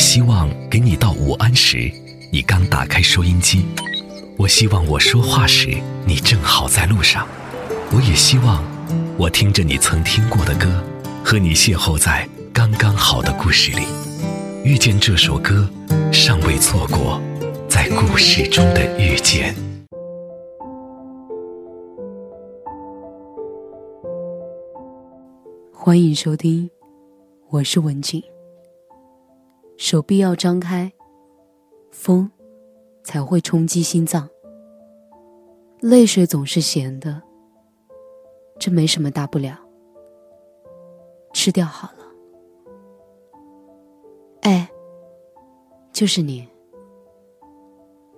希望给你到午安时，你刚打开收音机；我希望我说话时，你正好在路上；我也希望我听着你曾听过的歌，和你邂逅在刚刚好的故事里，遇见这首歌，尚未错过在故事中的遇见。欢迎收听，我是文静。手臂要张开，风才会冲击心脏。泪水总是咸的，这没什么大不了，吃掉好了。哎，就是你，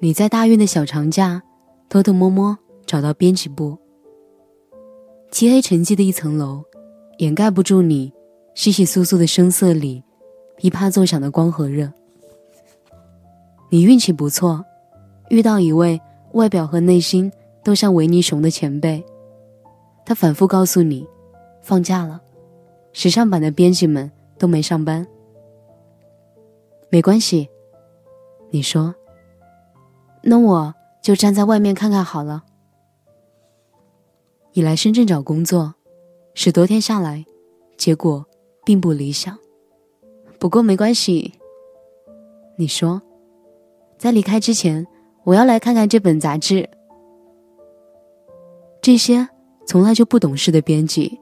你在大运的小长假偷偷摸摸找到编辑部，漆黑沉寂的一层楼，掩盖不住你稀稀疏疏的声色里。一啪作响的光和热，你运气不错，遇到一位外表和内心都像维尼熊的前辈。他反复告诉你，放假了，时尚版的编辑们都没上班。没关系，你说，那我就站在外面看看好了。你来深圳找工作，十多天下来，结果并不理想。不过没关系。你说，在离开之前，我要来看看这本杂志。这些从来就不懂事的编辑，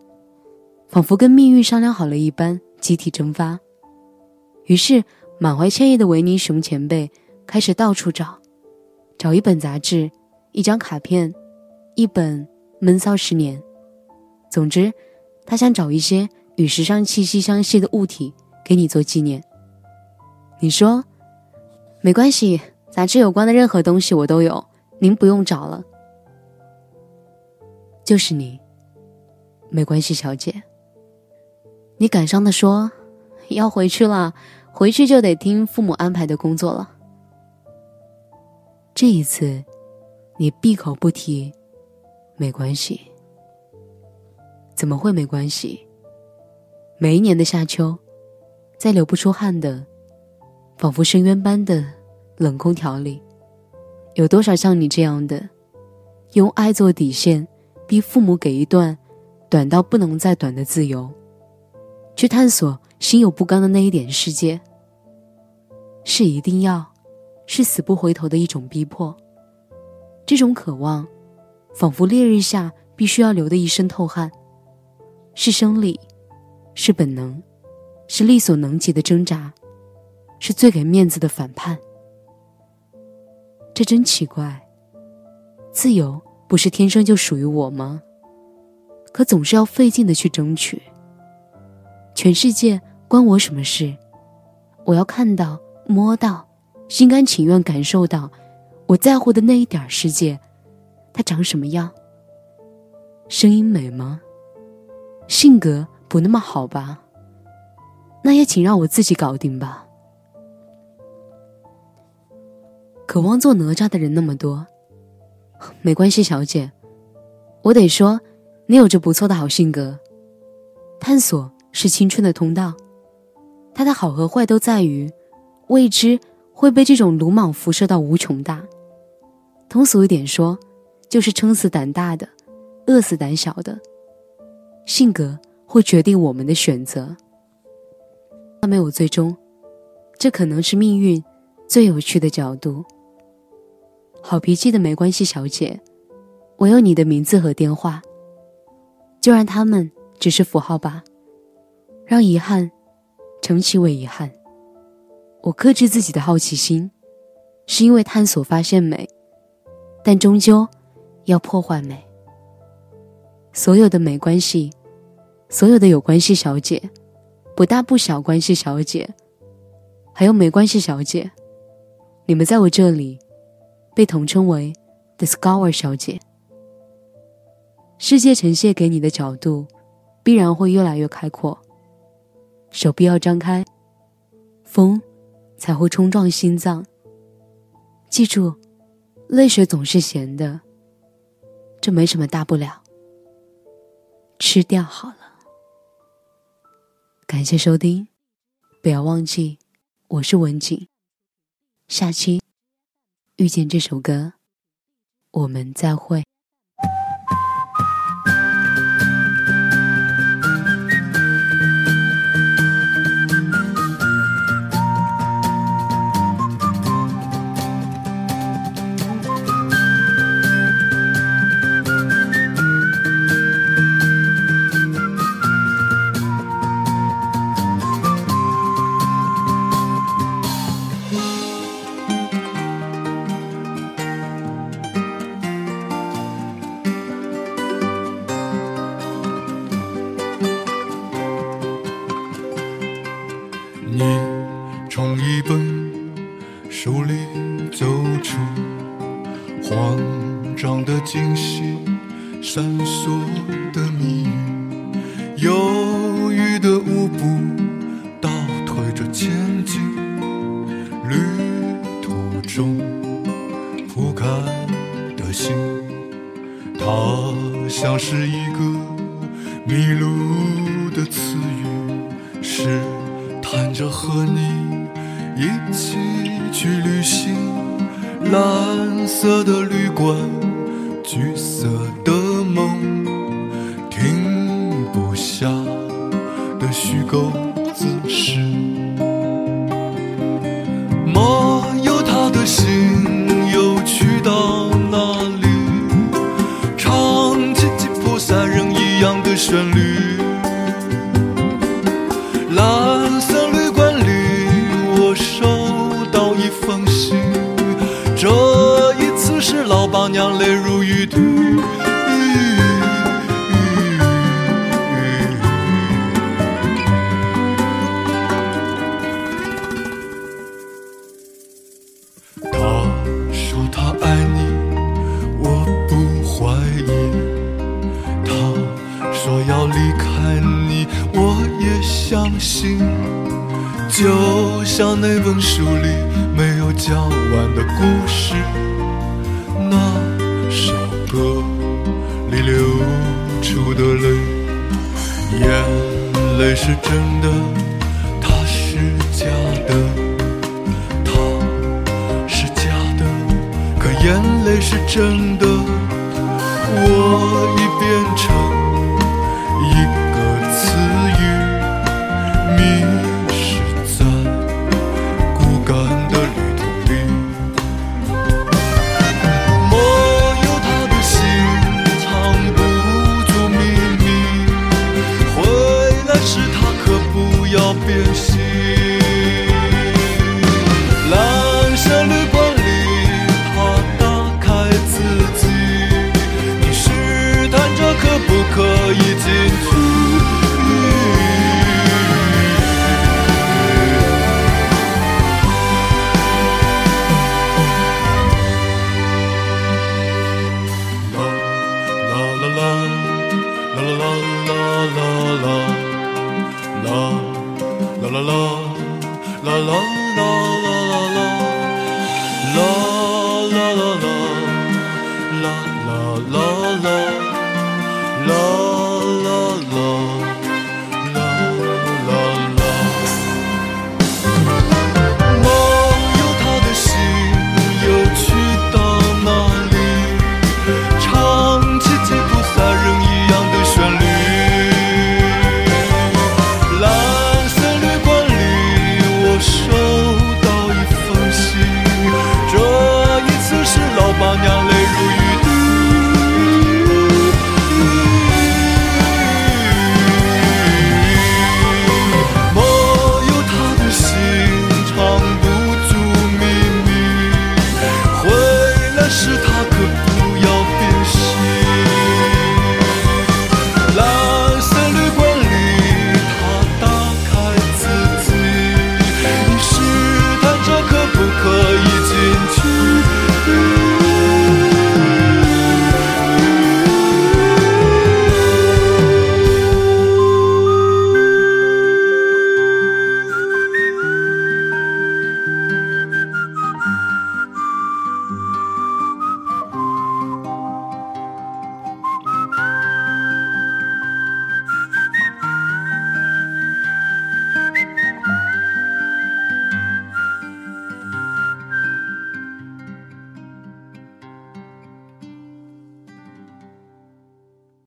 仿佛跟命运商量好了一般，集体蒸发。于是，满怀歉意的维尼熊前辈开始到处找，找一本杂志，一张卡片，一本《闷骚十年》。总之，他想找一些与时尚气息相吸的物体。给你做纪念。你说，没关系，杂志有关的任何东西我都有，您不用找了。就是你，没关系，小姐。你感伤的说，要回去了，回去就得听父母安排的工作了。这一次，你闭口不提，没关系。怎么会没关系？每一年的夏秋。在流不出汗的，仿佛深渊般的冷空调里，有多少像你这样的，用爱做底线，逼父母给一段短到不能再短的自由，去探索心有不甘的那一点世界？是一定要，是死不回头的一种逼迫。这种渴望，仿佛烈日下必须要流的一身透汗，是生理，是本能。是力所能及的挣扎，是最给面子的反叛。这真奇怪。自由不是天生就属于我吗？可总是要费劲的去争取。全世界关我什么事？我要看到、摸到、心甘情愿感受到，我在乎的那一点世界，它长什么样？声音美吗？性格不那么好吧？那也请让我自己搞定吧。渴望做哪吒的人那么多，没关系，小姐。我得说，你有着不错的好性格。探索是青春的通道，它的好和坏都在于未知会被这种鲁莽辐射到无穷大。通俗一点说，就是撑死胆大的，饿死胆小的。性格会决定我们的选择。他没有最终，这可能是命运最有趣的角度。好脾气的没关系，小姐，我有你的名字和电话，就让他们只是符号吧，让遗憾成其为遗憾。我克制自己的好奇心，是因为探索发现美，但终究要破坏美。所有的没关系，所有的有关系，小姐。不大不小，关系小姐，还有没关系小姐，你们在我这里被统称为 Discover 小姐。世界呈现给你的角度，必然会越来越开阔。手臂要张开，风才会冲撞心脏。记住，泪水总是咸的，这没什么大不了，吃掉好了。感谢收听，不要忘记我是文景，下期遇见这首歌，我们再会。你从一本书里走出，慌张的惊喜，闪烁的谜语，犹豫的舞步，倒退着前进。旅途中铺开的心，它像是一个迷路和你一起去旅行。蓝色的旅馆。橘色的梦，停不下的虚构姿势。莫有他的心又去到哪里？唱起吉普赛人一样的旋律。像泪如雨滴。他说他爱你我不怀疑。他说要离开你我也相信。就像那本书里没有讲完的故事那歌里流出的泪，眼泪是真的，它是假的，它是假的，可眼泪是真的，obvious